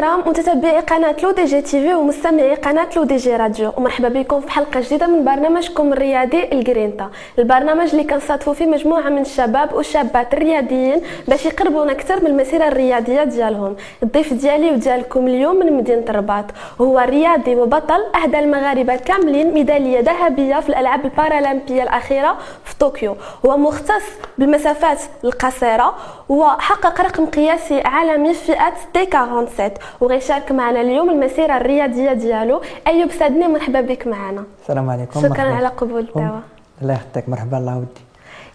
الكرام متتبعي قناة L'ODJ TV ومستمعي قناة L'ODJ Radio. ومرحبا بكم في حلقة جديدة من برنامجكم الرياضي L'GRINTA. البرنامج اللي كنصادفوا فيه مجموعة من الشباب والشابات الرياضيين باش يقربونا أكثر من المسيرة الرياضية ديالهم. الضيف ديالي وديالكم اليوم من مدينة الرباط. وهو رياضي وبطل أهدى المغاربة كاملين ميدالية ذهبية في الألعاب البارالمبية الأخيرة في طوكيو. هو مختص بالمسافات القصيرة وحقق رقم قياسي عالمي في فئة تي 47 وغيشارك معنا اليوم المسيرة الرياضية ديالو. أيوب سادني مرحبا بك معنا. السلام عليكم شكرا. على قبول الدعوة. الله يخطيك مرحبا الله ودي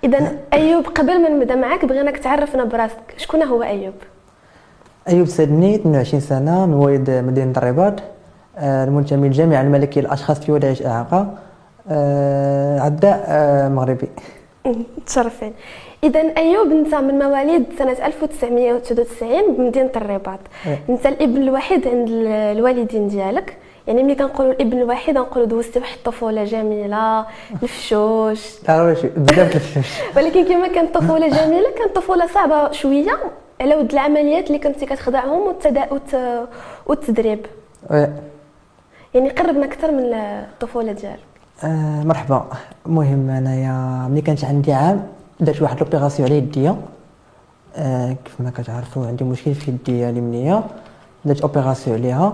إذا أيوب قبل ما نبدأ معك بغيناك تعرفنا براسك شكون هو أيوب؟ أيوب سدني 22 سنة من مواليد مدينة الرباط. آه، المنتمي للجامعة الملكية للأشخاص في وداعش إعاقة. آه، عداء آه، مغربي. تشرفين اذا أيوب انت من مواليد سنة 1999 بمدينه الرباط إيه. انت الإبن الوحيد عند ال- الوالدين ديالك يعني ملي كنقولوا الإبن الوحيد نقولوا دوزتي واحد الطفولة جميلة الفشوش شي بزاف الفشوش ولكن كما كانت طفوله جميلة كانت طفوله صعبة شوية على ود العمليات اللي كنتي كتخضعهم. والتدريب وي. يعني قربنا أكثر من الطفولة ديالك آه، مرحبا المهم أنايا ملي كانت عندي عام درت واحد l'opération على يديا آه، كيف ما كتعرفوا عندي مشكل في يديا اليمنيه درت opération عليها.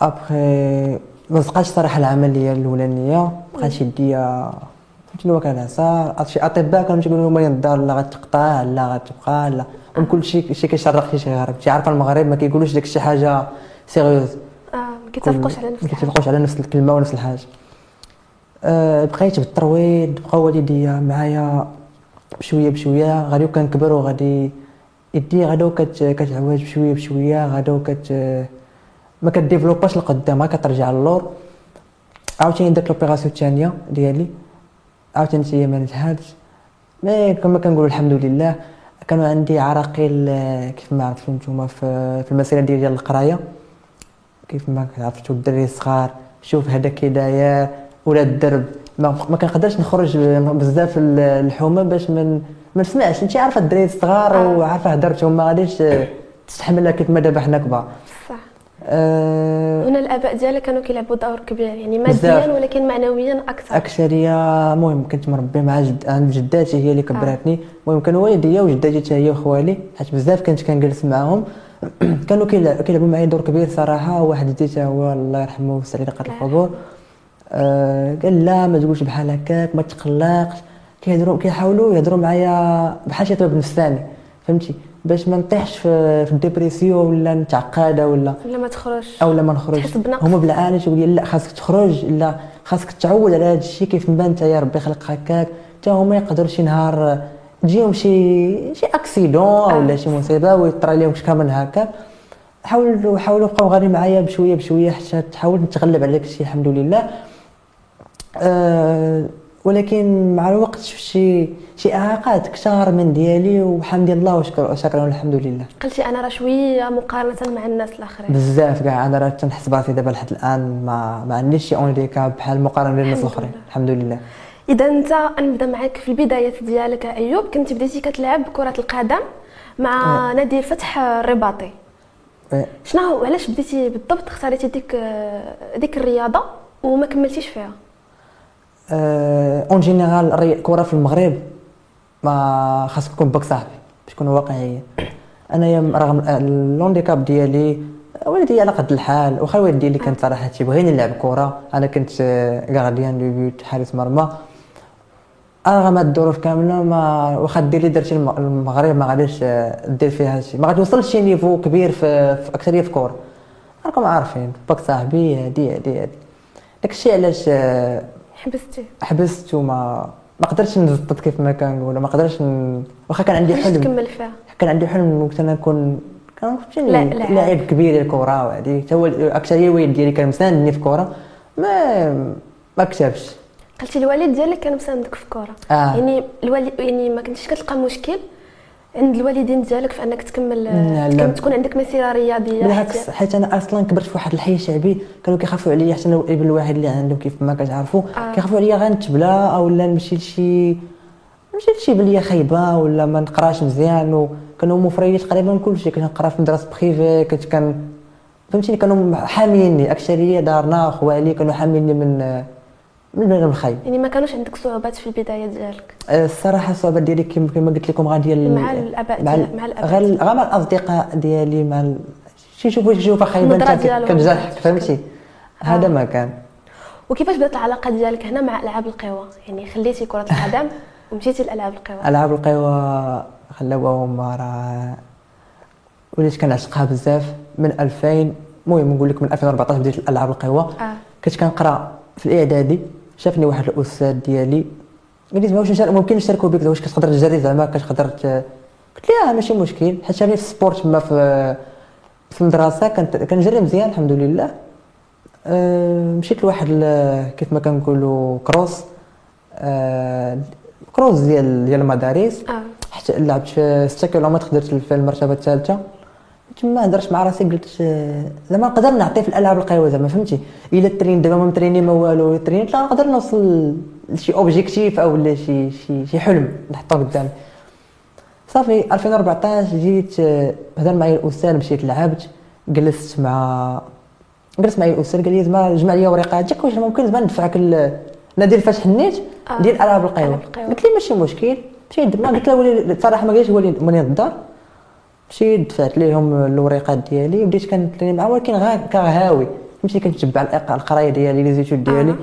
ابخي ما بقاش صراحة العملية الأولانية. بقات يديا فهمتي اللي هو كان عسى. شي أطباء كانوا تيقولوا مريض الدار لا غتقطع لا غتبقى لا. من كل شيء شي كيشرق شي غريب عارفة المغرب ما كيقولوش داك شي حاجة sérieuse آه ما كيتفقوش على نفس ما الحاجة. كيتفقوش على نفس الكلمة ونفس الحاجة. أه بقيت بالترويض بقاو والديا معايا بشوية بشوية غادي كنكبر وغادي يدي غادو كت كتعوج بشوية بشوية غادو كت ما كديفلوباش لقدام كترجع للور. عاوتاني درت l'opération الثانية ديالي. عاوتاني هي ما نجحاتش. مي كما كنقولوا الحمد لله. كانوا عندي عراقيل كيف ما عرفتوا نتوما في في المسيرة ديالي ديال القراية. كيف ما عرفتوا الدري الصغار. شوف هذا كي داير ولا الدرب. ما, ما كنقدرش نخرج بزاف ال- الحومة باش من ما نسمعش. انت عارفة الدراري الصغار آه. وعارفة هضرتهم ما غاديش آه، تستحملها كيف ما دابا حنا كبار. صح. أه هنا الآباء ديالك كانوا كيلعبوا دور كبير يعني. ماديا ولكن معنويا أكثر. أكثرية المهم كنت مربي مع جد عند جداتي هي اللي كبراتني. المهم كانوا والديا وجداتي حتى هي وخوالي حيت بزاف كنت كنجلس معاهم. كانوا كيلع- كيلعبوا معايا دور كبير صراحة. واحد جدي هو الله يرحمه ويوسع عليه قتل القبور آه قال لا ما تقولش بحال هكاك ما تقلقش. كيهضروا كيحاولوا يهضروا معايا بحال شي طبيب نفساني فهمتي؟ باش ما نطيحش في, في ولا نتعقد ولا ولا ما تخرج أو لا ما نخرج تحس بنقص. هما بالعالم يقول لي لا خاصك تخرج لا خاصك تعود على هذا الشيء كيف ما انت يا ربي خلق هكاك. حتى هما يقدروا شي نهار تجيهم شي شي اكسيدون ولا شي مصيبة ويطرى لهم كامل هكا. حاولوا حاولوا بقاو غادي معايا بشويه بشوية حتى تحاول نتغلب على داك الشيء الحمد لله. أه ولكن مع الوقت شفت شي شي إعاقات كثار من ديالي والحمد لله وشكر شكرا الحمد لله. قلتي أنا راه شوية مقارنة مع الناس الآخرين. بزاف كاع أنا راه تنحس براسي دابا لحد الآن ما ما عنديش شي handicap بحال المقارنه بين الناس الآخرين. الحمد لله. إذا أنت نبدأ معك في البدايات ديالك أيوب. كنت بديتي كتلعب كرة القدم مع نادي الفتح الرباطي. إيه. شنو علاش بديتي بالضبط؟ اختاريتي ديك ديك الرياضة وما كملتيش فيها؟ آه، en général الكره في المغرب. ما خاص تكون باك صاحبي باش نكون واقعيه انايا رغم l'handicap ديالي والدي على قد الحال واخا والدي اللي كان صراحة تيبغيني نلعب كرة. أنا كنت gardien de but حارس مرمى. رغم الظروف كاملة ما واخا دير لي درتي الم- المغرب ما غاديش آه، دير فيها هادشي ما غاتوصلش شي niveau كبير في, في أكثرية في كوره راكم عارفين باك صاحبي هادي هادي هادي. داكشي علاش آه، حبستي حبست وما ما قدرتش نزطط كيف ما كنقول ما قدرتش ن... واخا كان عندي حلم. تكمل فيها؟ كان عندي حلم وقت أنا نكون فهمتيني لاعب. كبير ديال الكرة وهادي. حتى هو اكثريه الوالد ديالي كان مساندني في الكرة. ما ما كتبش. قلتي الوالد ديالك كان مساندك في الكرة. آه. يعني الوالد يعني ما كنتيش كتلقى مشكل؟ عند الوالدين ديالك في أنك تكمل لا، لا. تكمل تكون عندك مسيره رياضية بالعكس حيت أنا أصلا كبرت في واحد الحي شعبي كانوا كيخافوا عليا حتى أنا الابن الواحد اللي عندهم كيف ما كتعرفوا. آه. كيخافوا عليا غنتبلا أو لا نمشي لشي نمشي لشي بلية خايبة ولا ما نقراش مزيان كانوا موفرين تقريبا كلشي. كنت كنقرا في مدرسة بريفي كنت كان فهمتيني؟ كانوا حاميني. أكثرية دارنا خوالي كانوا حاميني من من بنادم الخايب يعني ما كانوش عندك صعوبات في البداية ديالك؟ أه، الصراحة الصعوبات ديالي كما قلت لكم غا ديال مع الأباء مع, مع الأباء. غير مع الأصدقاء ديالي مع ال... شي يشوفوا شي يشوفوا خايبة. كتجرحك فهمتي؟ هذا آه. ما كان. وكيفاش بدأت العلاقة ديالك هنا مع ألعاب القوى؟ يعني خليتي كرة القدم ومشيتي لألعاب القوى. ألعاب القوى خلاوهم راه وليت كنعشقها بزاف. من 2000 المهم نقول لك من 2014 بديت الألعاب القوى. آه. كنت كنقرأ في الإعدادي. شافني واحد الأستاذ ديالي. قال لي واش نشارك ممكن نشاركوا بك؟ واش كتقدر تجري زعما؟ كتقدر قلت له آه ماشي مشكل. حيت شافني في السبورت تما في في المدرسة كنت كنجري مزيان الحمد لله. أه مشيت لواحد كيف ما كنقولوا cross. أه cross ديال ديال المدارس. آه. حتى لعبت في 6 كيلومتر درت في المرتبة الثالثة. تما هضرت مع راسي قلت آه، زعما نقدر نعطي في الألعاب القوى زعما فهمتي إلا الترين دابا ما متريني ما والو الترين لا نقدر نوصل لشي objectif أو لا شي شي شي حلم نحطه قدامي صافي 2014 جيت آه، هضر معايا الأستاذ مشيت لعبت جلست مع جلست معايا الأستاذ قال لي زعما جمع لي ورقاتك واش ممكن زعما ندفعك ل- نادي الفتح النيت آه. ديال ألعاب القوى. قلت لي ماشي مشكل مشيت ما قلت له ولي بصراحه ما قالش هو اللي ماني الدار مشيت دفعت ليهم الوريقات ديالي وبديت كنتريني معاه ولكن غا كهاوي فهمتي كنتبع القراية ديالي لي زيتود ديالي.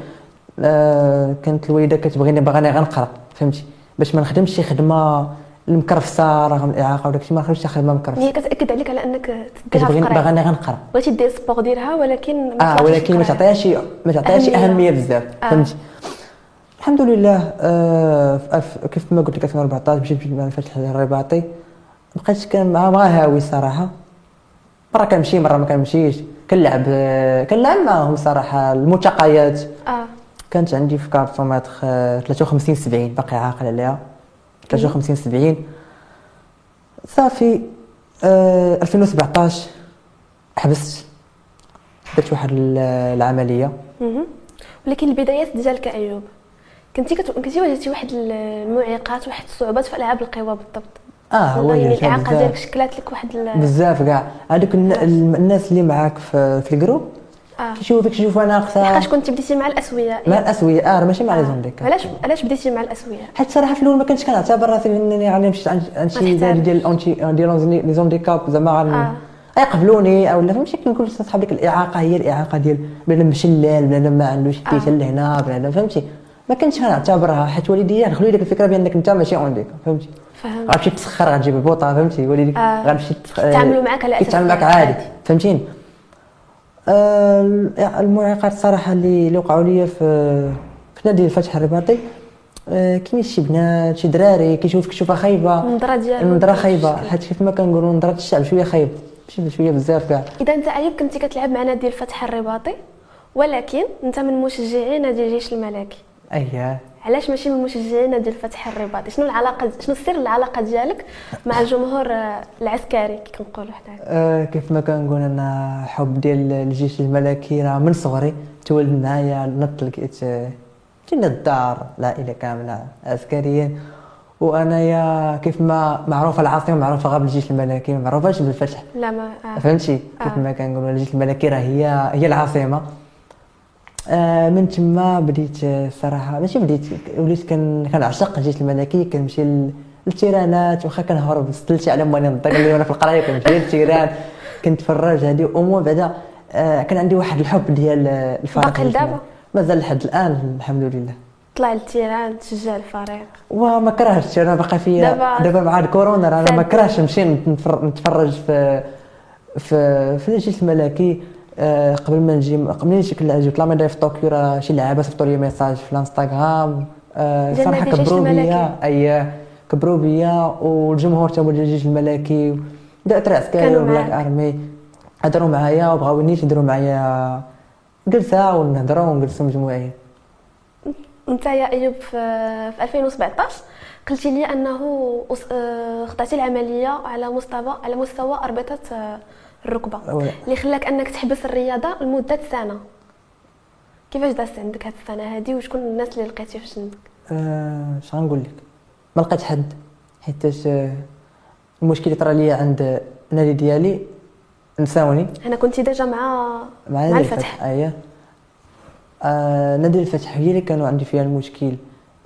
آه. كانت الوالدة كتبغيني باغاني غنقرا فهمتي؟ باش ما نخدمش شي خدمة المكرفسة رغم الإعاقة وداكشي ما نخدمش شي خدمة مكرفسة. هي كتأكد عليك على أنك كتبغيني باغاني غنقرا بغيتي دير سبور ديالها ولكن ما آه ولكن ما. تعطيهاش ما تعطيهاش أهمية. أهمية بزاف آه. فهمتي؟ الحمد لله آه كيف ما قلت لك 2014 مشيت مع الفتح الرباطي. بقيت كان مع مع هاوي صراحة. مره كنمشي مرة ما كنمشيش. كنلعب كنلعب معاهم صراحة الملتقيات. آه. كانت عندي في كارتومتر آه، 53 70 باقي عاقل عليها. 53 70 صافي آه 2017 حبست. درت واحد ال- العملية. ولكن البدايات ديالك ايوب كنتي. كنتي واجهتي واحد المعيقات واحد الصعوبات في ألعاب القوى بالضبط؟ آه هو يعني الاعاقه ديالك شكلات لك واحد. بزاف كاع. هذوك الناس اللي معاك في, في الجروب آه. كيشوفوك كيشوفوا ناقصة. لحقاش كنت بديتي مع الأسوياء؟ مع الاسويه آه ماشي مع les آه. handicapés علاش علاش بديتي مع الأسوياء؟ حيت صراحة في الأول ما كنتش كنعتبر راسي إنني يعني مشيت عند شي ديال ديال les handicapés زعما آه. يقبلوني أو لا فهمتي كنقول صحاب لك الإعاقة هي الإعاقة ديال بنادم مشلال بنادم ما عندوش آه. يديه لهنا بنادم فهمتي؟ ما كنتش كنعتبرها حيت والديا دخلوا لي ديك الفكرة بأنك أنت ماشي handicapé فهمتي؟ فهمت غتمشي تسخر غتجيب البوطة فهمتي؟ والديك آه. غتمشي يتعاملوا معك على أساس يتعامل معك عادي. فهمتيني؟ آه، المعيقات الصراحه اللي اللي وقعوا لي في في نادي الفتح الرباطي آه، كاين شي بنات شي دراري كيشوفك كيشوفها خايبة. النظره ديالك النظره خايبة. حيت كيف ما كنقولوا نظرة الشعب شوية خايبه ماشي شوية بزاف كاع. إذا أنت أيوب كنتي كتلعب مع نادي الفتح الرباطي ولكن أنت من مشجعي نادي الجيش الملكي. اييه علاش ماشي من مشجعي نادي الفتح الرباطي شنو العلاقة شنو سر العلاقة ديالك مع الجمهور آه، العسكري كي كنقولوا حنا؟ آه كيف ما كنقول أنا حب ديال الجيش الملكي راه من صغري تولد معايا نط لقيت آه، جينا الدار العائله كاملة عسكريين وأنايا كيف ما معروفة العاصمة معروفة غير بالجيش الملكي ما معروفاش بالفتح لا ما آه. فهمتي؟ كيف آه. ما كنقولوا الجيش الملكي راه هي هي العاصمة. من تما بديت آه، صراحة ماشي بديت وليت كن كنعشق الجيش الملكي كنمشي لل- للتيرانات واخا كنهرب ستلتي على ماني نطيق اللي وأنا في القرايه كنمشي لل terrain كنتفرج هذه امور بعدا آه كان عندي واحد الحب ديال آه، الفريق باقي لدابا؟ مازال لحد الآن الحمد لله طلع لل terrain تشجع الفريق وما كرهتش أنا باقي فيا دابا- مع الكورونا أنا ما. كرهتش نمشي نتفر- نتفرج في في في الجيش الملكي آه، قبل ما نجي قبل ما نجي كل جبت la médaille في طوكيو راه شي لعابه صيفطوا لي message في الانستغرام. آه، صراحة كبروا بيا. اي كبروا بيا والجمهور ديال الجيش الملكي عسكري كانوا معاك. أرمي. هضروا معايا وبغاوني يديروا معايا جلسة ونهضروا ونجلسوا مجموعين. أنت يا أيوب في في 2017 قلتي لي أنه آه، خضعتي العملية على مستوى على مستوى أربطة آه، الركبة. أولا. اللي خلاك أنك تحبس الرياضة لمدة سنة. كيفاش دازت عندك هاد السنة هادي؟ وشكون الناس اللي لقيتي في جنبك آه، اش غنقول لك؟ ما لقيت حد آه، المشكل اللي طرا ليا عند النادي ديالي. نساوني. أنا كنت déjà مع مع نادي الفتح. اييه آه نادي الفتح هي اللي كانوا عندي فيها المشكل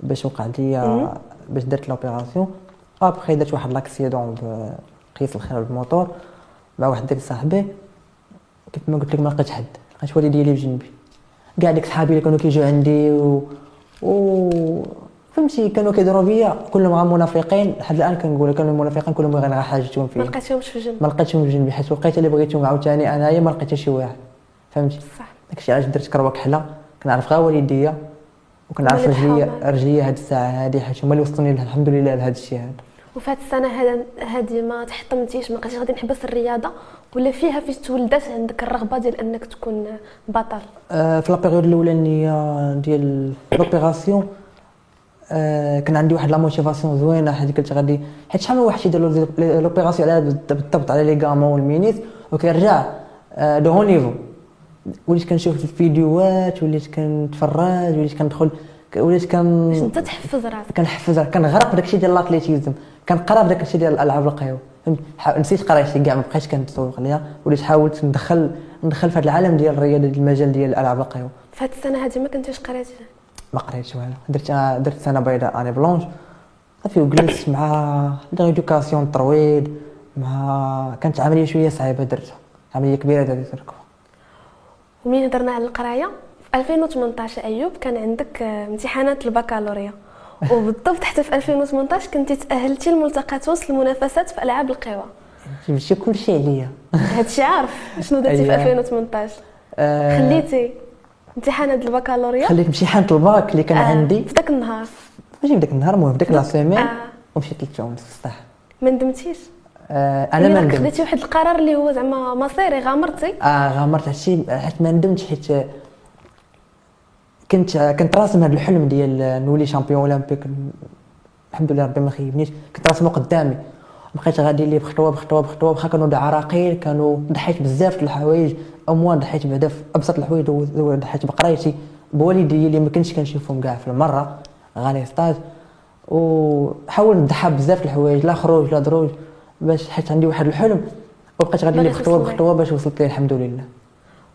باش وقع ليا باش درت l'opération. ابخي درت واحد l'accident بقيس الخير بالموتور مع واحد ديك صاحبي. كيف ما قلت لك ما لقيتش حد. لقيت والدي ديالي بجنبي. كاع ديك صحابي اللي كانوا كيجيو عندي و, و... فهمتي كانوا كيديروا بيا كلهم غير منافقين. لحد الآن كنقول كانوا المنافقين كلهم غير حاجتهم فيا. ما لقيتهمش في جنب. ما لقيتهمش في جنبي حيت وقيته اللي بغيتهم عاوتاني أنايا ما لقيت شي واحد. فهمتي؟ صح. داكشي علاش درت كروه كحله كنعرف غير والديا. وكنعرف رجليا رجليا هاد الساعة هادي حيت هما اللي وصلوني الحمد لله لهذا الشيء هذا. وفي هاد السنة هذه ما تحطمتيش ما بقيتيش غادي نحبس الرياضة؟ ولا فيها فاش تولدات عندك الرغبة ديال أنك تكون بطل؟ آه في la période الاولانيه ديال l'opération آه كان عندي واحد la motivation زوينة حيت قلت غادي حيت شحال من واحد يدير l'opération على بالضبط على les ligaments وال ménisque وكيرجع de haut niveau وليت كنشوف الفيديوهات وليت كنتفرج وليت كندخل وليت كان باش انت تحفز راسك. كنحفز كنغرق داكشي ديال ال athlétisme كنقرا بداك الشيء ديال الألعاب القوى فهمت؟ نسيت قرايتي كاع ما بقيتش كنتسوق ليها وليت حاولت ندخل ندخل في هذا العالم ديال الرياضة ديال المجال ديال الألعاب القوى في هذه السنة هذه ما كنتيش قريتي ما قريتش والو. درت درت سنة بيضاء année blanche. صافي وجلست مع les rééducations الترويض مع كانت عملية شوية صعيبة درتها عملية كبيرة درتها. ومين هضرنا على القراية. في 2018 أيوب كان عندك امتحانات البكالوريا. وبالضبط حتى في 2018 كنتي تأهلتي لملتقى تونس للمنافسات في ألعاب القوى. جبتي كل شيء عليا. هادشي عارف. شنو درتي في 2018 آه خليتي امتحانات البكالوريا. خليت امتحان الباك اللي كان آه عندي. في ذاك النهار. ماشي في ذاك النهار المهم في ذاك la semaine. آه. ومشيت لتونس الصح ما ندمتيش. آه أنا ما ندمت. خديتي واحد القرار اللي هو زعما مصيري غامرتي؟ آه غامرت. هادشي حيت ما ندمتش حيت كنت كنت راسم هذا الحلم ديال نولي champion olympique. الحمد لله ربي ما خيبنيش. كنت راسمه قدامي. بقيت غادي لي بخطوة بخطوة بخطوة. واخا كانوا عراقيل كانوا ضحيت بزاف الحوايج. اموال ضحيت بعدا في أبسط الحوايج ضحيت بقرايتي. بوالدي اللي ما كنتش كنشوفهم كاع في المرة. غاني stage وحاولت نضحي بزاف الحوايج لا خروج لا دروج. باش حيت عندي واحد الحلم وبقيت غادي لي بخطوة بخطوه باش وصلت ليه الحمد لله.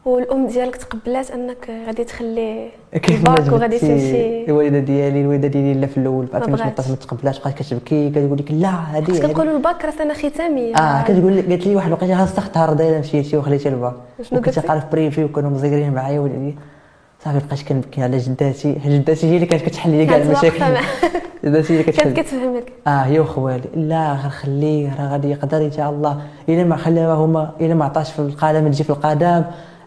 والأم ديالك تقبلات أنك غادي تخلي الباك وغادي تمشي؟ الوالدة ديالي الوالدة ديالي لا في الأول في 2018 ما تقبلاتش بقات كتبكي كتقول لك لا هذه كنقولوا الباك راه سنة ختامية. آه كتقول لي قالت لي واحد الوقيتة استختار دايره مشيتي وخليتي الباك. كنت قاري في privé وكانوا مزيرين معايا ولدي صافي بقيت كنبكي. على جداتي جداتي هي اللي كانت كتحل لي كاع المشاكل. جداتي هي اللي كانت كتفهمك. آه هي وخوالي لا غير خليه راه غادي يقدر إن شاء الله. إلا ما خلاه هما إلا ما عطاش في القدم تجي في القدم.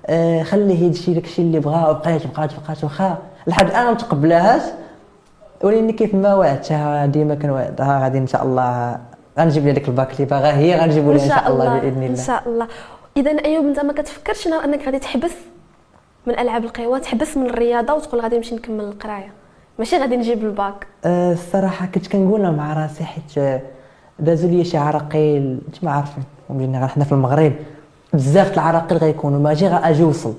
آه خليه يدشي داك الشيء اللي بغا. وبقيت بقات بقات واخا. لحد الآن ما تقبلهاش. ولكن كيف ما وعدتها ديما كنوعدها غادي إن شاء الله غنجيب لها داك الباك اللي باغا هي. غنجيبو لها إن شاء الله بإذن الله إن شاء الله. اذا أيوب أنت ما كتفكرش أنك غادي تحبس؟ من ألعاب القوى تحبس من الرياضة وتقول غادي نمشي نكمل القراية. ماشي غادي نجيب الباك. أه الصراحة كنت كنقولها مع راسي حيت دازوا لي شي عراقيل انت ما عارفين حنا في المغرب بزاف العراقيل غيكونوا. ماشي غا أجي وصل.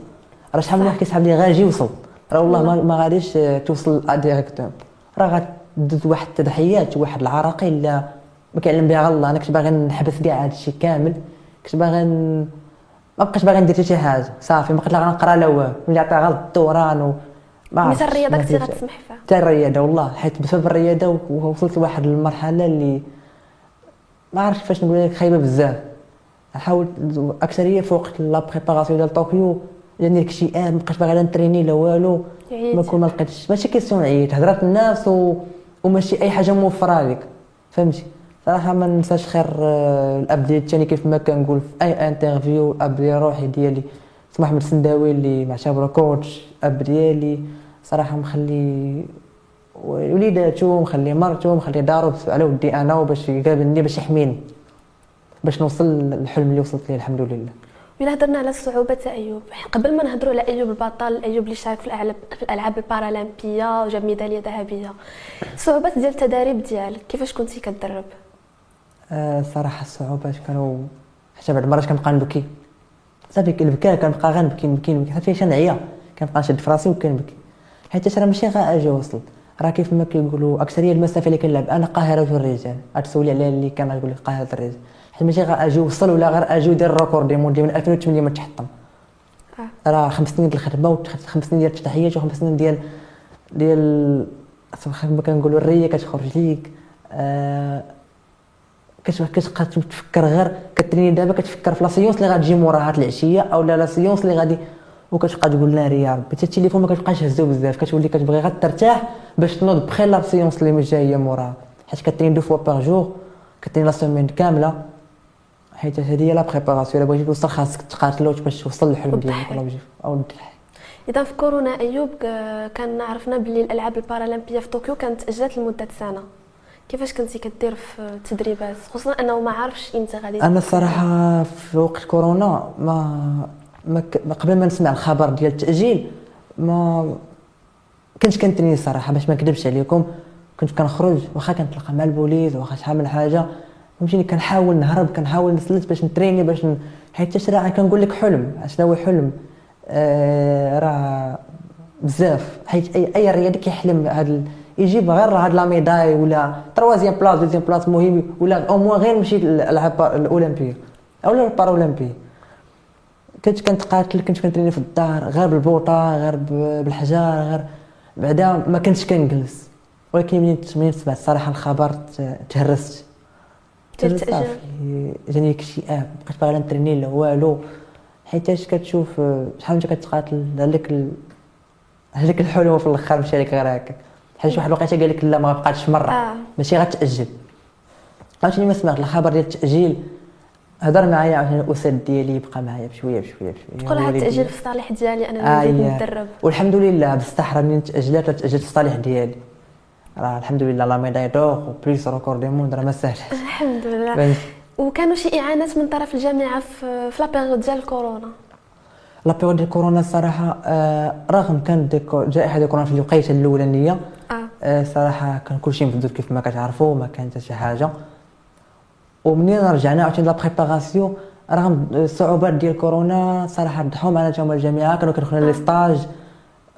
راه شحال من واحد كيسحب لي غاجي وصل؟ راه والله ما, ما غاديش توصل directement راه غدوز واحد التضحيات واحد العراقيل لا ما كيعلم بها الله. أنا كنت باغي نحبس كاع هادشي كامل. كنت باغي ما بقيتش باغي ندير شي حاجة. صافي ما بقيت لا غنقرا لا والو. ملي عطا غلط الدوران و ما مثل الرياضة كنتي غتسمح فيها. حتى الرياضة والله حيت بسبب الرياضة وصلت لواحد المرحلة اللي ما عرفتش كيفاش نقول لك خايبة بزاف. حاولت أكثرية فوق لا بريباراسيون ديال طوكيو. جاني الاكتئاب مابقيتش باغي لا نتريني لا والو. ما كون ما لقيتش. ماشي كيسيون عييت. هضرات الناس و... وماشي أي حاجة موفرة لك فهمتي؟ صراحة ما ننساش خير آه، الاب ديالي الثاني كيف ما كنقول في أي interview الاب ديال روحي ديالي. اسمه احمد السنداوي اللي معتبره coach اب ديالي صراحة مخلي وليداتو مخلي مرتو مخلي دارو على ودي أنا وباش يقابلني باش يحميني. باش نوصل للحلم اللي وصلت ليه الحمد لله. ولا هضرنا على الصعوبات أيوب. قبل ما نهضروا على أيوب البطل أيوب اللي شارك في الألعاب في الألعاب البارالمبية وجاب ميدالية ذهبية. الصعوبات ديال التدريب ديالك كيفاش كنتي كتدرب؟ آه صراحة الصعوبات كانوا حتى بعض المرات كنبقى نبكي. صافي البكاء كنبقى غنبكي نبكي نبكي صافي نعيا كنبقى نشد في راسي وكنبكي حيت راه ماشي غا أجي وصل راه كيف ما كيقولوا أكثرية المسافة اللي كنلعب. أنا قاهرة الرجال. غتسولي على اللي كان غيقول لك قاهرة الرجال. حيت ماشي غير أجي وصل ولا غير أجي ودير الريكورد. دي من 2008 ما تحطم. آه. راه خمس سنين ديال الخدمة وخمس سنين ديال التحيات وخمس سنين ديال ديال كما كنقولوا الرية كتخرج ليك. آه كتبقى تفكر غير كت entraîner دابا كتفكر في la séance اللي غتجي موراها العشية أو la séance اللي غادي وكتبقى تقول ناري يا ربي. حتى التليفون ما كتبقاش هزو بزاف. كتولي كتبغي غير ترتاح باش تنوض بخير la séance اللي جاية موراها حيت كت entraîner deux fois par jour كت entraîner la semaine كاملة. حيت هذه هي la préparation. إلا بغيتي توصل خاصك تقاتل باش توصل للحلم ديالك ولا أو إذا في كورونا أيوب كان عرفنا بلي الألعاب البارالمبية في طوكيو كانت تاجلت لمدة سنة. كيفاش كنتي كدير في التدريبات؟ خصوصا أنه ما عارفش إمتى غادي أنا الصراحه في وقت كورونا ما ما قبل ما نسمع الخبر ديال التأجيل ما كنت كنتني الصراحه باش ما نكذبش عليكم. كنت كنخرج واخا كنتلاقى مع البوليس واخا شحال من حاجة. فهمتيني؟ كنحاول نهرب كنحاول نسلت باش نتريني باش ن... حيت راه كنقول لك حلم. شنو هو حلم؟ آه راه بزاف. حيت اي أي رياضي كيحلم هذا يجيب غير هاد la médaille ولا troisième place deuxième place مهم. ولا au moins غير مشي للالعاب الاولمبيه أو الباراولمبيه كنت كنتقاتل كنت كن entraîner في الدار غير بالبوطة غير بالحجار غير بعدا ما كنتش كنجلس. ولكن منين منين سمعت الصراحه الخبر تهرست. تهرست جاني اكتئاب بقيت باغي نتريني لا والو. حيتاش كتشوف شحال انت كتقاتل؟ هذاك هذاك الحلم في الأخر مشى لك غير هكاك. حيت واحد الوقيته قال لك لا ما بقاتش مرة. آه. ماشي غتأجل. عرفتي ما سمعت الخبر ديال التأجيل هضر معايا عشان الأستاذ ديالي يبقى معايا بشوية بشوية بشوية. تقول هاد التاجيل في الصالح ديالي أنا آه نتدرب والحمد لله بصح راه منين تأجلت تأجلت في الصالح ديالي. راه الحمد لله la médaille d'or و plus record du monde راه ما ساهلش الحمد لله. وكانوا شي إعانات من طرف الجامعة في في la période ديال الكورونا؟ la période ديال الكورونا الصراحه آه رغم كانت جائحة ديال كورونا في الوقيتة الأولانية آه. آه صراحة كان كلشي محدود كيف ما كتعرفوا ما كانت شي حاجة. ومنين رجعنا؟ عاوتاني la préparation رغم الصعوبات ديال كورونا صراحة ضحوا معنا تا الجامعة كانوا كيدخلوا لي stage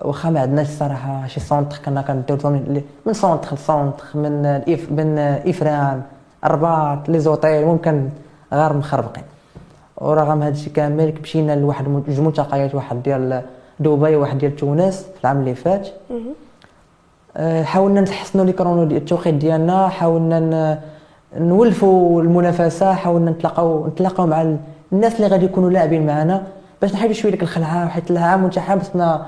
واخا ما عندناش صراحة شي centre كنا كنديرو من centre ل centre من الإف من إفران الرباط les hôtels ممكن غير مخربقين. ورغم هذا الشيء كامل مشينا لواحد جوج ملتقيات واحد ديال دبي وواحد ديال تونس في العام اللي فات. حاولنا نحسنوا les chronos التوقيت ديالنا حاولنا نولفوا المنافسة حاولنا نتلاقاو نتلاقاو مع الناس اللي غادي يكونوا لاعبين معنا باش نحيدوا شوية ديك الخلعة حيت العام وانت حابس ما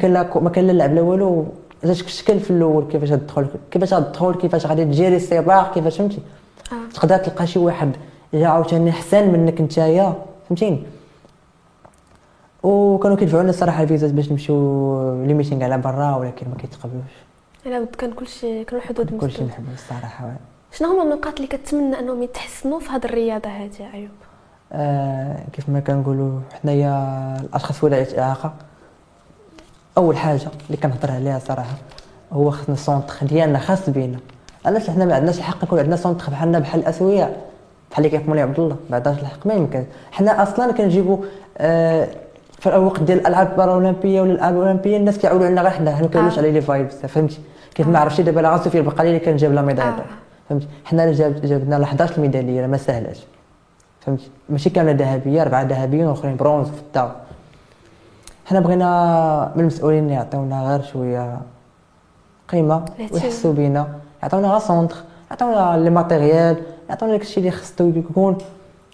كان لا ما كان لا لعب لا والو. جاتك الشكل في الأول كيفاش تدخل كيفاش تدخل كيفاش غادي تجيري السباق كيفاش فهمتي؟ آه. تقدر تلقى شي واحد جا عاوتاني أحسن منك نتايا فهمتيني وكانوا كيدفعوا لنا الصراحة الفيزات باش نمشيو لي ميتينغ على برا ولكن ما كيتقبلوش. لا كان كلشي كانوا الحدود كلشي محدود الصراحة. شنو هما النقاط اللي كتمنى أنهم يتحسنوا في هذه الرياضة هذه ايوب آه كيف ما كنقولوا حنايا الأشخاص ولايه الاعاقه أول حاجة اللي كنهضر عليها صراحة هو خصنا السونتر ديالنا خاص بينا. علاش حنا ما عندناش الحق يكون عندنا سونتر بحالنا بحال الاسوياء بحال اللي كيف مولاي عبد الله ما عندناش الحق ما يمكن. حنا أصلا كنجيبوا آه في الوقت ديال الألعاب الاولمبيه ولا الألعاب الأولمبية الناس كيعولوا علينا غير حنا ما كنقولوش آه. على لي فايب بزاف فهمتي؟ كيف ما عرفتي دابا لا في البقالي اللي كان جاب لا ميدالية. آه. فهمتي؟ حنا اللي جاب جابنا 11 ميداليه ما سهلاش. فهمتي؟ ماشي كاملة ذهبية اربعه ذهبيين والاخرين برونز في الدار. حنا بغينا من المسؤولين يعطيونا غير شوية قيمة ويحسوا بينا. يعطيونا غير centre يعطيونا les matériels يعطيونا داكشي اللي خصو يكون.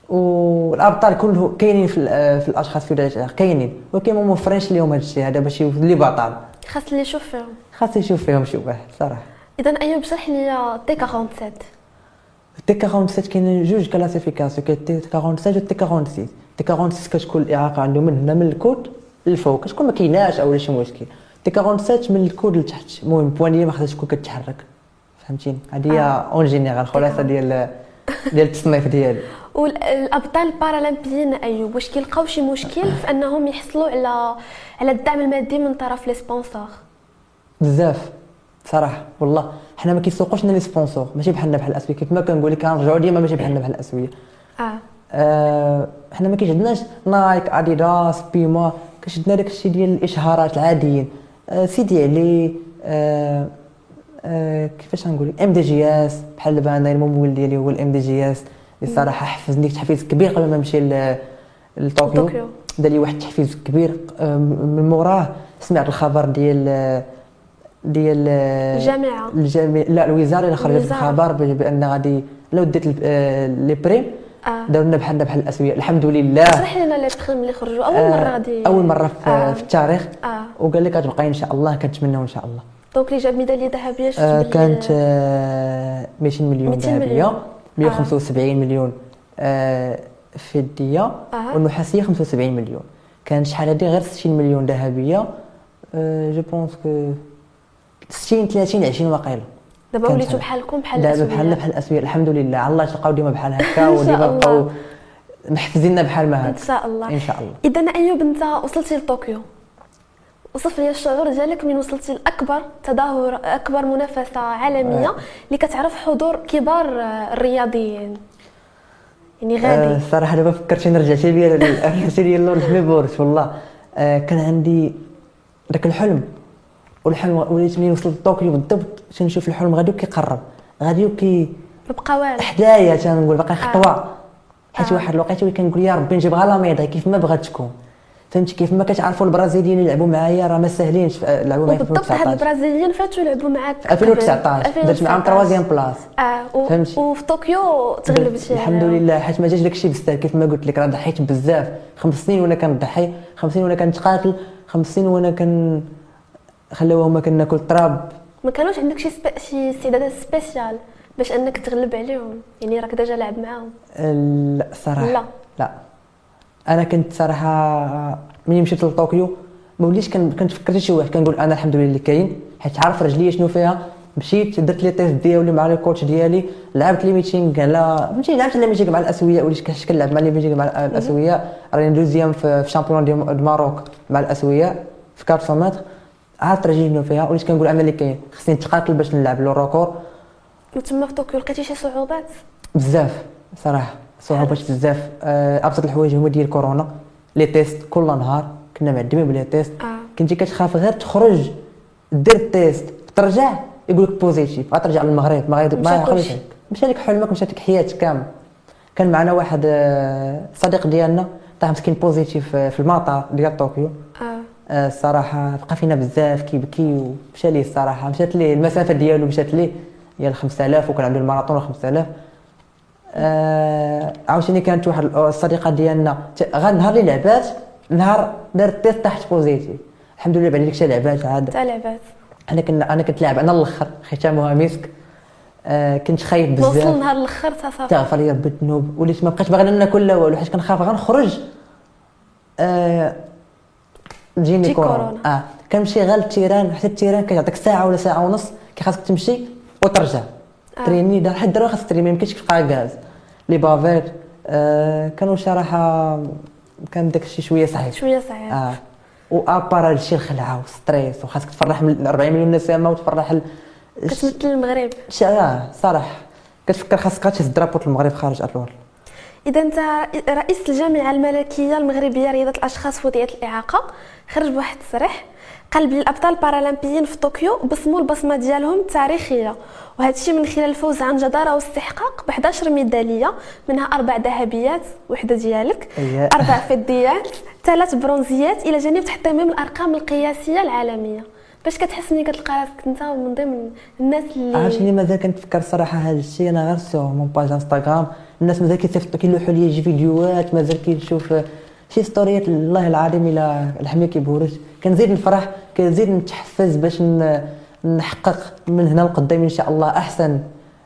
والأبطال كله كاينين في, في الأشخاص في ولايه كاينين. ولكن ما موفرينش لهم هذا الشيء هذا باش يولي بطل. خاص اللي يشوف فيهم خاص يشوف فيهم شي واحد صراحة. اذا أيوب شرح لي T 47 T 47 كاين جوج classifications كاين T 47 و T 46 T 46 كتكون الإعاقة عنده من هنا من الكود للفوق كتكون ما كايناش أو شي مشكل. T 47 من الكود لتحت. المهم poignet ما خصهاش تكون كتحرك. فهمتيني؟ هذه هي en général الخلاصه ديال ديال التصنيف ديالي. والابطال البارالمبيين ايوب واش كيلقاو شي مشكل في أنهم يحصلوا على على الدعم المادي من طرف les sponsors. بزاف. صراحة والله. حنا ما كيسوقوش لنا les sponsors. ماشي بحالنا بحال الأسوية. كيف ما كنقول لك كنرجعوا ديما ماشي بحالنا بحال الأسوية. آه, آه حنا ما كيشدناش Nike Adidas Puma كيشدنا داك الشيء ديال الإشهارات العاديين. آه سيدي علي آه آه كيفاش غنقول MDJS بحال دابا أنا الممول ديالي هو ال MDJS اللي صراحة حفزني تحفيز كبير قبل ما نمشي لطوكيو طوكيو. دار لي واحد التحفيز كبير آه، من موراه سمعت الخبر ديال ديال الجامعة. الجامعة لا الوزارة اللي خرجت. الخبر بان غادي لو ديت آه، les primes داروا لنا بحالنا بحال الأسوية الحمد لله اشرح لنا les primes اللي خرجوا أول مرة آه، غادي أول مرة في, آه. في التاريخ آه وقال لك غتبقاي إن شاء الله كنتمناو إن شاء الله donc اللي جاب ميدالية ذهبية آه كانت آه 200 مليون 200 ذهبية. 175 مليون آه. والنحاسيه 75 مليون. كان شحال هادي؟ غير 60 مليون ذهبية je pense que 60 30 20 واقيلا دابا حاجة. بحالكم بحال دابا الأسوية. بحالنا بحال الأسوية. الحمد لله. على الله تلقاو ديما بحال هكا وديما. بقاو محفزيننا بحال ما إن هكا شاء الله. إن شاء الله. اذا أيوب أنت وصلتي لطوكيو. وصف لي الشعور ديالك من وصلتي لأكبر تظاهر أكبر منافسة عالمية آه. اللي كتعرف حضور كبار آه، الرياضيين. يعني آه، غادي الصراحه دابا فكرتيني رجعتي بيا رجعتي لي اللون الحمي بورس والله. آه، كان عندي داك الحلم. والحلم وليت ملي وصلت لطوكيو بالضبط تنشوف الحلم غادي كيقرب غادي كي بقى والو. حدايا تنقول باقي خطوة. حيت آه. واحد الوقيتة كنقول يا ربي نجيبها لا ميضه كيف ما بغات تكون. فهمتي كيف ما كتعرفوا البرازيليين اللي لعبوا معايا راه ما ساهلينش في- لعبوا معايا في وبالضبط هاد 2019 البرازيليين فاتوا لعبوا معاك في 2019 قبل. درت معاهم 2019. troisième place آه و- فهمتي؟ وفي طوكيو تغلبتي الحمد. لله حيت ما جاش داكشي بزاف كيف ما قلت لك راه ضحيت بزاف خمس سنين وأنا كنضحي خمس سنين وأنا كنتقاتل خمس سنين وأنا كن خلاوه هما كناكل التراب ما كانوش عندك شي. شي استعدادات spéciales باش أنك تغلب عليهم يعني راك déjà لاعب معاهم لا صراحة لا. لا أنا كنت صراحة ملي مشيت لطوكيو ما وليش كن- كنتفكر حتى شي واحد كنقول أنا الحمد لله اللي كاين حيت عارف رجليا شنو فيها. مشيت درت les tests ديالي مع ال coach ديالي لعبت les meetings على فهمتي لعبت les meetings مع الأسوية وليت كنلعب مع les meetings مع الأسوية. راني deuxième في في championnat du Maroc مع الأسوية في 400 متر. عارف رجلي شنو فيها وليت كنقول أنا اللي كاين. خصني نتقاتل باش نلعب le record وتما في طوكيو لقيتي شي صعوبات؟ بزاف صراحة. صعوبات بزاف. آه، أبسط الحوايج هما ديال كورونا. les tests كل نهار. كنا معدمين ب les tests. آه. كنتي كتخاف غير تخرج دير ال test ترجع يقول لك positif غترجع للمغرب. ما ما. خليش مشى لك حلمك مشات لك حياتك كامل. كان معنا واحد آه، صديق ديالنا. طاح مسكين positif في المطار ديال طوكيو. آه، الصراحة بقى فينا بزاف. كيبكي ومشى ليه الصراحة. مشات ليه المسافة ديالو مشات ليه. ديال 5000 وكان عنده الماراثون 5000 آه عاوتاني كانت واحد الصديقة ديالنا. غير نهار اللي لعبات نهار دارت test طاحت positif الحمد لله بعد ديك لعبات عاد. تاع لعبات. أنا كنا أنا كنت لاعب أنا الأخر ختامها مسك آه كنت خايف وصل بزاف. نهار الأخر تا صافي تغفر لي ربي الذنوب. وليت ما بقيتش باغي ناكل لا والو حيت كنخاف غنخرج آه تجيني تجي كورونا. كورونا. آه كنمشي غير للتيران. حتى التيران كيعطيك ساعة ولا ساعة ونص كي خاصك تمشي وترجع. تريني دا حد دابا خاصك تريني ما يمكنش غاز. لي بافيت آه كانوا صراحة كان داك الشيء شوية صعيب شوية صعيب آه. وابار هادشي الخلعه والستريس وخاصك تفرح من 40 مليون نسمه وتفرح ال... كتمثل المغرب. آه صراحة. كتفكر خاصك تهز درابو المغرب خارج الوطن إذا أنت رئيس الجامعة الملكية المغربية لرياضه الأشخاص وذوي الإعاقة خرج بواحد التصريح. قال بلي الأبطال البارالمبيين في طوكيو بصموا البصمة ديالهم التاريخيه وهذا الشيء من خلال الفوز عن جدارة واستحقاق ب 11 ميدالية منها أربع ذهبيات وحدة ديالك أيه. أربع فضيات ثلاث برونزيات إلى جانب تحطيم الأرقام القياسية العالمية. باش كتحس ملي كتلقى راسك أنت من ضمن الناس اللي عرفتيني مازال كنتفكر صراحة هذا الشيء؟ أنا غير sur ma page Instagram الناس مازال كيصيفطوا كيلوحوا لي شي فيديوهات مازال كنشوف شي ستوريات الله العظيم إلى الحميه كيبورش كنزيد نفرح كنزيد نتحفز باش نحقق من هنا لقدام إن شاء الله أحسن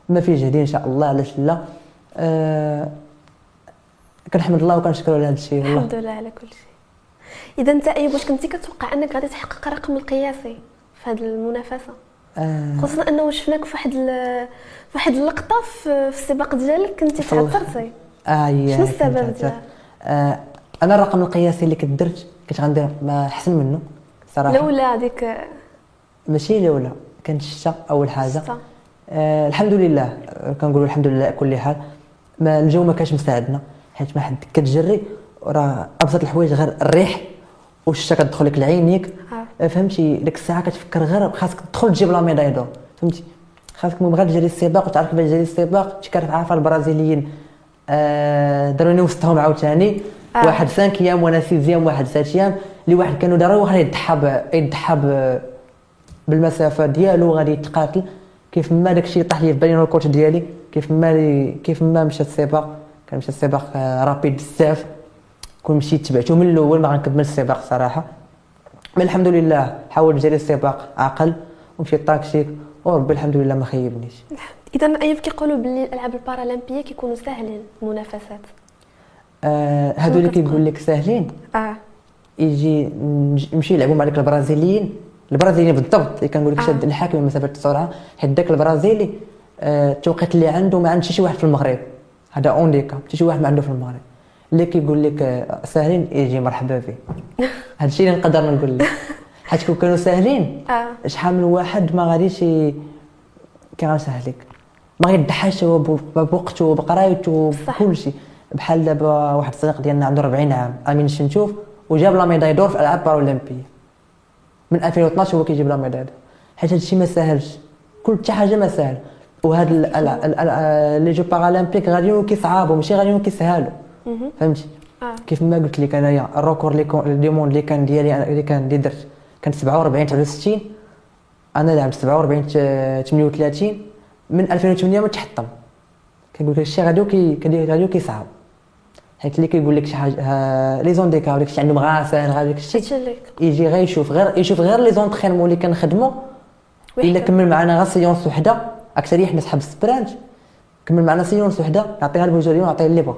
ما في جهدي إن شاء الله علاش لا؟ آه كنحمد الله وكنشكرو على هذا الشيء الحمد لله على كل شيء. إذا انت أيوب واش كنتي كتوقع أنك غادي تحقق الرقم القياسي في هذه المنافسة؟ آه. خصوصا انه شفناك في واحد في واحد اللقطة في, السباق ديالك كنتي تعثرتي يا شنو السبب. ديالها؟ آه أنا الرقم القياسي اللي كنت درت كنت غندير ما أحسن منه صراحة. الاولى هذيك ماشي الاولى كانت الشتا أول حاجة. آه الحمد لله. آه، كنقولوا الحمد لله كل حال. ما الجو ما كانش مساعدنا حيت ما حد كتجري. راه أبسط الحوايج غير الريح والشتا كتدخل لك لعينيك. آه. آه، فهمتي؟ ديك الساعة كتفكر غير خاصك تدخل تجيب لا ميداي دور فهمتي؟ خاصك من بغا تجري السباق وتعرف كيفاش تجري السباق انت كتعرف عارفة البرازيليين آه داروني وسطهم عاوتاني آه. واحد 5 أيام وأنا 6 أيام واحد 7 أيام اللي واحد كانوا داروا واحد يضحى يضحى ب- بالمسافة ديالو غادي يتقاتل. كيف ما داكشي طاح لي في بالي أنا الكوتش ديالي كيف ما كيف ما مشى السباق. كان مشى السباق آه، رابيد بزاف. كون مشيت تبعته من الأول ما غنكمل السباق صراحة. mais الحمد لله حاول نجري السباق عقل ومشيت tactique وربي الحمد لله ما خيبنيش. اذا ايوب كيقولوا باللي الألعاب البارالمبية كيكونوا ساهلين المنافسات. آه هادو اللي؟ كيقول لك ساهلين آه. يجي نمشي يلعبوا مع داك البرازيليين. البرازيليين بالضبط اللي كنقول لك آه. شاد الحاكم مسافة السرعه حيت داك البرازيلي آه، التوقيت اللي عنده ما عند شي واحد في المغرب. هذا handicap شي واحد ما عنده في المغرب. اللي كيقول لك آه، ساهلين يجي مرحبا به هذا الشيء اللي نقدر نقول لك. حيت كون كانوا ساهلين آه. شحال من واحد ما غاديش ي- كي غنسهل لك. ما غيضحاش هو بوقته بقرايته صح. بكل شيء بحال دابا واحد الصديق ديالنا عنده 40 عام أمين شنتوف وجاب la médaille d'or في الألعاب بارالمبيه من 2012 هو كيجيب la médaille d'or. حيت هادشي ما ساهلش كل حتى حاجة ما ساهل وهاد ال- ال- ال- ال- les Jeux paralympiques غاديين كيصعابوا ماشي غاديين كيسهالوا. فهمتي؟ آه. كيف ما قلت لك أنايا record du monde اللي كان ديالي اللي كان اللي درت كان 47 69 أنا لعبت 47 ت- 38 من 2008 ما تحطم. كنقول لك الشيء غاديو كي كدير غاديو كيصعب. حيت اللي كيقول لك شي حاجة les handicapés وداك الشيء عندهم غا ساهل غا داك الشيء. يجي غير يشوف غير يشوف غير les entraînements اللي كنخدمو إلا. كمل معنا غير séance وحدة. أكثر حنا صحاب ال sprint كمل معنا سيونس وحدة نعطيها البوجوري ونعطيه اللي بغا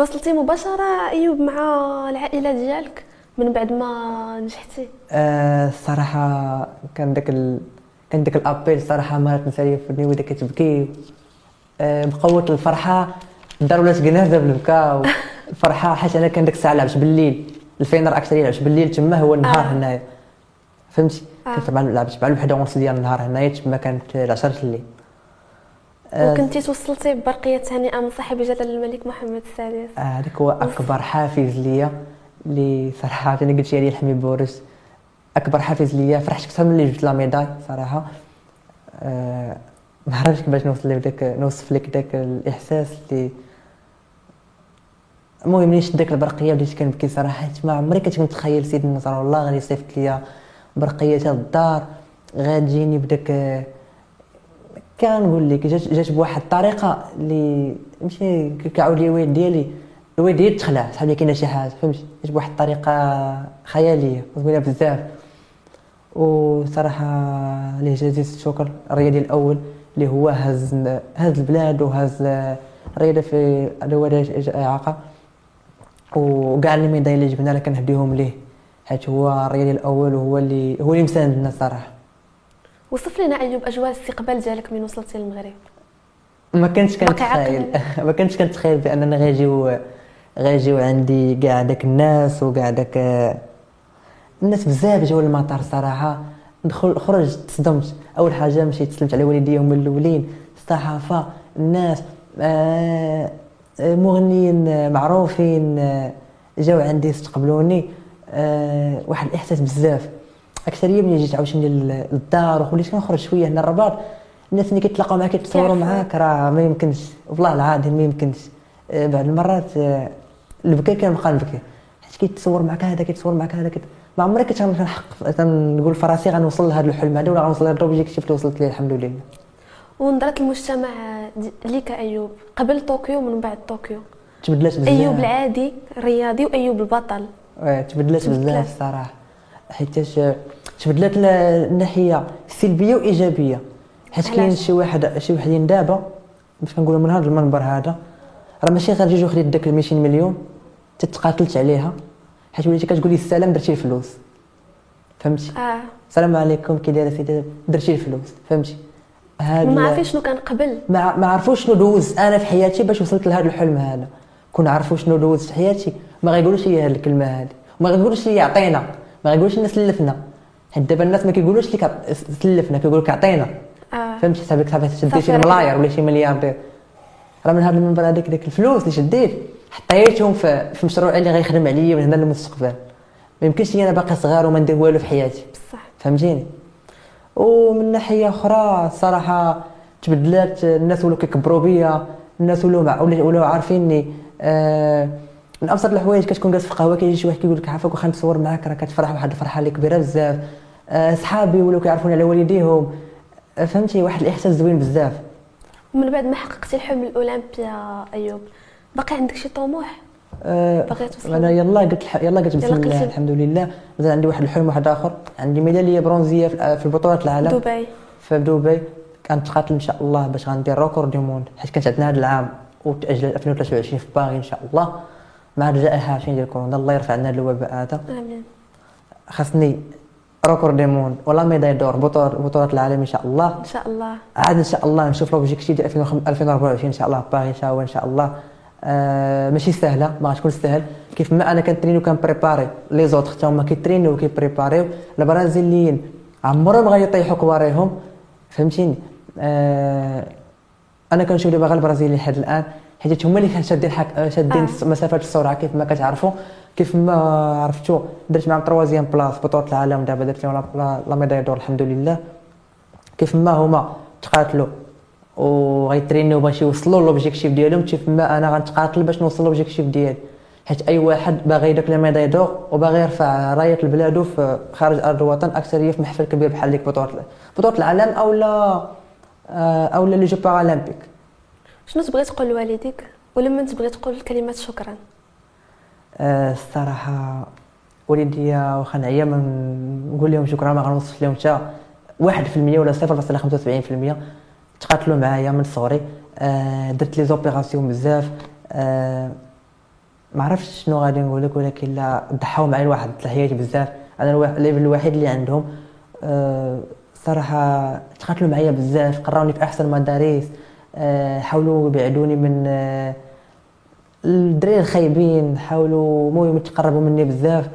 تواصلتي مباشرة أيوب مع العائلة ديالك من بعد ما نجحتي؟ آه، الصراحة كان داك ال... كان داك ال appel الصراحة مرات نسالي في الدنيا ودا كتبكي. آه، بقوة الفرحة الدار ولات جنازة بالبكا الفرحة حيت أنا كان ديك الساعة لعبت بالليل. ال finale أكثر يلعبش بالليل تما هو النهار آه. هنايا. فهمتي؟ آه. كنت مع لعبت مع الوحدة ونص ديال النهار هنايا تما كانت العشرة الليل. وكنتي توصلتي ببرقية تهنئه من صاحب جلاله الملك محمد السادس آه، هذاك هو أكبر حافز ليا اللي صراحة. أنا قلت لي الحمي بورس أكبر حافز ليا. فرحت أكثر من اللي جبت la médaille صراحة. آه ما عرفتش كيفاش نوصل لك نوصف لك داك الإحساس اللي المهم ملي داك البرقية؟ بديت كنبكي صراحة. حيت ما عمري كنت متخيل سيدي النصر الله غادي يصيفط ليا برقية الدار غتجيني بداك كنقول لك جات بواحد الطريقة اللي ماشي كيعاود لي الوالد ديالي. الوالد ديالي تخلع صحاب لي كاينة شي حاجة فهمتي جات بواحد الطريقة خيالية زوينه بزاف. وصراحة ليه جزيل الشكر. الرياضي الأول اللي هو هز هز البلاد وهز الرياضة في دوله إعاقة. وكاع لي ميداي اللي جبنا لها كنهديهم ليه. حيت هو الرياضي الأول وهو اللي هو اللي مساندنا الصراحه وصف لنا أيوب أجواء الاستقبال ديالك من وصلتي للمغرب ما كنتش كنتخيل. ما كنتش كنتخيل بأننا غيجيو غيجيو عندي كاع داك الناس وكاع داك الناس بزاف جاو للمطار صراحة. دخل خرجت تصدمت. أول حاجة مشيت سلمت على والديا هما الأولين. الصحافة الناس آه، مغنيين معروفين آه، جاو عندي استقبلوني. آه، واحد الإحساس بزاف. اكثريه ملي جيت عاوتاني لل- للدار وخليت كنخرج شوية هنا الرباط. الناس اللي كيتلاقاو معاك كيتصوروا. معاك راه ما يمكنش. والله العظيم ما يمكنش. آه، بعض المرات آه، البكا كنبقى نبكي. حيت كيتصور معك هذا كيتصور معك هذا كت... ما عمري كنت كنحق كنقول في راسي غنوصل لهذا الحلم هذا ولا غنوصل لهذا ال objectif اللي وصلت ليه الحمد لله. ونظرة المجتمع ليك أيوب قبل طوكيو ومن بعد طوكيو؟ تبدلات بزاف. أيوب العادي الرياضي وأيوب البطل. تبدلات. بزاف الصراحة. حيتاش تبدلات الناحية سلبية وإيجابية. حيت كاين؟ شي واحد شي وحدين دابا باش كنقولوا من هذا المنبر هذا راه ماشي غير جوج خديت داك 200 مليون تتقاتلت عليها حيت وليتي كتقولي السلام درتي الفلوس. فهمتي؟ آه. السلام عليكم كي دايرة سيدي درتي الفلوس. فهمتي؟ هاد ما عارفين شنو كان قبل. ما ما عرفوش شنو دوزت أنا في حياتي باش وصلت لهذا الحلم هذا. كون عرفوا شنو دوزت في حياتي ما غيقولوش لي هذه الكلمة هذه وما غيقولوش لي عطينا. ما غيقولوش لنا سلفنا حيت دابا الناس ما كيقولوش لك سلفنا كيقول لك عطينا. آه. فهمتي؟ حسابك صافي شديت صافي شي ملاير ولا شي ملياردير راه من هذا المنبر هذيك ديك الفلوس اللي شديت حطيتهم في, في مشروع اللي غيخدم عليا من هنا للمستقبل. ما يمكنش لي أنا باقي صغير وما ندير والو في حياتي. بصح. فهمتيني؟ ومن ناحية أخرى الصراحه تبدلات الناس ولاو كيكبروا بيا الناس ولاو ولاو عارفيني آه من أبسط الحوايج كتكون جالس في القهوة كيجي شي واحد كيقول لك عافاك واخا نتصور معاك راه كتفرح واحد الفرحة اللي كبيرة بزاف. آه صحابي ولاو كيعرفوني على والديهم. آه فهمتي؟ واحد الإحساس زوين بزاف. ومن بعد ما حققتي الحلم الأولمبيا أيوب باقي عندك شي طموح؟ آه باغي توصل؟ أنا يلا قلت الح... يلا قلت بسم الله. الحمد لله. مازال عندي واحد الحلم واحد آخر. عندي ميدالية برونزية في في بطولات العالم. دبي. في دبي. كنتقاتل إن شاء الله باش غندير record du monde حيت كانت عندنا هذا العام وتاجل 2023 في باغي إن شاء الله. مع الجائحه عارفين ديال كورونا الله يرفع عنا هذا الوباء هذا. آمين. خاصني record du monde ولا médaille d'or بطولات العالم إن شاء الله. إن شاء الله. عاد إن شاء الله نشوف l'objectif ديال 2024 ان شاء الله باغي إن شاء الله إن شاء الله. آه ماشي سهلة ما غتكون سهل. كيف ما أنا كنتريني وكنبريباري les autres حتى هما كيترينيو وكيبريباريو البرازيليين عمرهم غيطيحوا كباريهم فهمتيني؟ آه أنا كنشوف دابا غير البرازيليين لحد الآن. حيت هما اللي كانوا شادين حك... شادين آه. مسافات السرعه كيف ما كتعرفوا كيف ما عرفتوا درت معاهم troisième place بطولة العالم دابا درت لهم la- la- la médaille d'or الحمد لله. كيف ما هما تقاتلوا وغيترينيو باش يوصلوا l'objectif ديالهم كيف ما أنا غنتقاتل باش نوصل l'objectif ديالي. حيت أي واحد باغي داك ال médaille d'or وباغي يرفع راية بلادو في خارج أرض الوطن أكثر في محفل كبير بحال ديك بطوله بطولة العالم أو لا أو لا les Jeux paralympiques شنو تبغي تقول لوالديك ولما تبغي تقول كلمة شكرا؟ آه، الصراحة والدي واخا نعيا ما نقول لهم شكرا ما غنوصف لهم حتى 1% ولا 0.75% تقاتلوا معايا من صغري. آه، درت لي زوبيراسيون بزاف. آه، ما عرفتش شنو غادي نقول لك ولكن لا ضحاو معايا واحد الحياة بزاف. أنا الابن الوحيد اللي عندهم. آه، صراحة تقاتلوا معايا بزاف قراوني في أحسن المدارس آه، حاولوا يبعدوني من آه، الدراري الخايبين حاولوا المهم يتقربوا مني بزاف.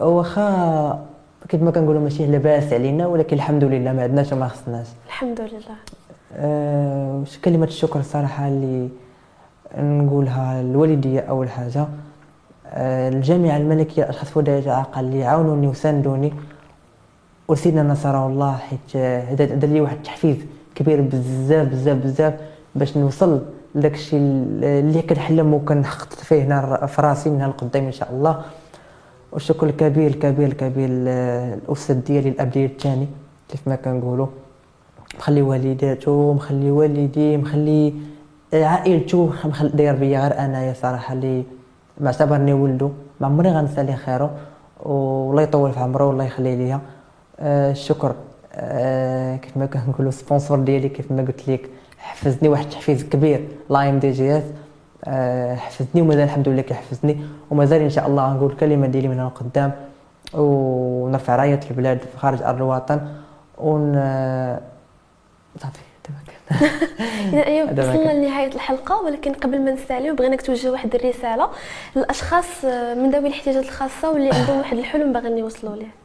واخا كيف ما كنقولوا ماشي لاباس علينا ولكن الحمد لله ما عندناش وما خصناش. الحمد لله. أه كلمة الشكر الصراحة اللي نقولها لوالدي أول حاجة. أه الجامعة الملكية الأشخاص في درجة إعاقة اللي عاونوني وساندوني. وسيدنا نصره الله حيت آه، هذا دار لي واحد التحفيز. كبير بزاف بزاف بزاف باش نوصل لداك الشيء اللي كنحلم وكنحقق فيه هنا في راسي من لقدام إن شاء الله. والشكر الكبير الكبير الكبير للاستاذ ديالي الاب ديالي الثاني كيف ما كنقولوا. مخلي والداته مخلي والدي مخلي عائلته داير بيا غير أنايا صراحة اللي معتبرني ولده ما عمري غنسى ليه خيره والله يطول في عمره والله يخلي ليا. آه الشكر. آه كيف ما كنقولوا sponsor ديالي كيف ما قلت لك حفزني واحد التحفيز كبير la MDJS آه حفزني ومازال الحمد لله كيحفزني ومازال إن شاء الله غنقول الكلمة ديالي من هنا لقدام ونرفع راية البلاد في خارج أرض الوطن ون صافي. إذا أيوب هذا ما وصلنا كان. لنهاية الحلقة ولكن قبل ما نساليو بغيناك توجه واحد الرسالة للأشخاص آه، من ذوي الاحتياجات الخاصة واللي عندهم واحد الحلم باغيين يوصلوا ليه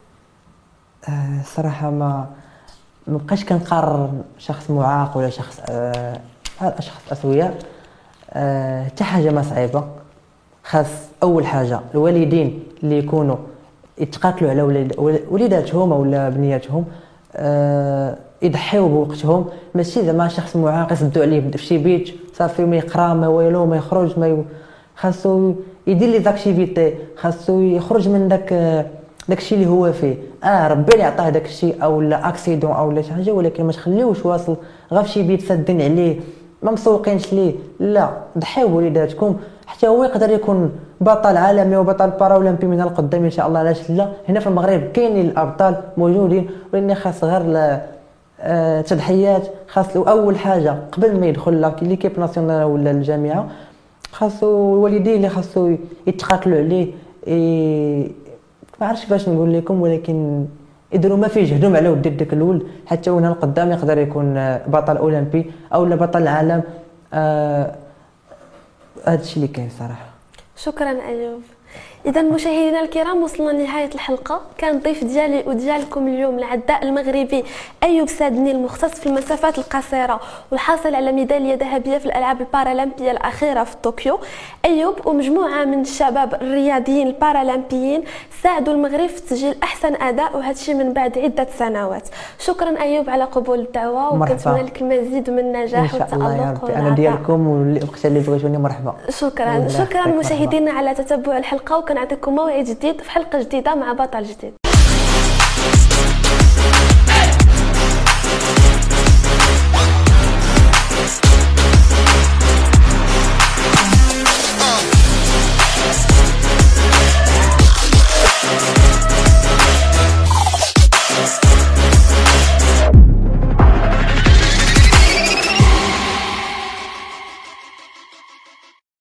آه، صراحة ما ما بقاش كنقارن شخص معاق ولا شخص آه هاد اشخاص اسوياء آه، حتى حاجة ما صعيبة. خاص أول حاجة الوالدين اللي يكونوا يتقاتلوا على وليداتهم ولا بنياتهم آه، يضحيو بوقتهم. ماشي زعما شخص معاق يسدوا عليه في شي بيت صافي ما يقرا ما والو ما يخرج ما ي... خاصو يدير les activités خاصو يخرج من داك داك الشيء اللي هو فيه. آه ربي اللي عطاه داك الشيء أو لا accident أو لا شي حاجة ولكن ما تخليوش واصل غير في شي بيت سادين عليه ما مسوقينش ليه. لا ضحيو بوليداتكم حتى هو يقدر يكون بطل عالمي وبطل باراولمبي من القدام إن شاء الله علاش لا؟ هنا في المغرب كاينين الأبطال موجودين ولكن خاص غير آه، تضحيات خاص أول حاجة قبل ما يدخل لا- ليكيب ناسيونال ولا الجامعة خاصو الوالدين اللي خاصو يتقاتلوا عليه ما عرفتش باش نقول لكم ولكن يديروا ما فيه جهدهم على ود داك الولد حتى هنا القدام يقدر يكون آه، بطل أولمبي أو لا بطل العالم. آه، هذا الشيء اللي كاين صراحة. شكرا أيوب إذا مشاهدينا الكرام وصلنا لنهاية الحلقة. كان الضيف ديالي وديالكم اليوم العداء المغربي أيوب سادني المختص في المسافات القصيرة والحاصل على ميدالية ذهبية في الألعاب البارالمبية الأخيرة في طوكيو. أيوب ومجموعة من الشباب الرياضيين البارالمبيين ساعدوا المغرب في تسجيل أحسن أداء وهذا الشيء من بعد عدة سنوات. شكرا أيوب على قبول الدعوة وكنتمنى لك المزيد من النجاح والتألق أنا ديالكم والوقت اللي بغيتوني مرحبا. شكرا. شكرا مشاهدينا على تتبع الحلقة وكنعطيكم موعد جديد في حلقة جديدة مع بطل جديد.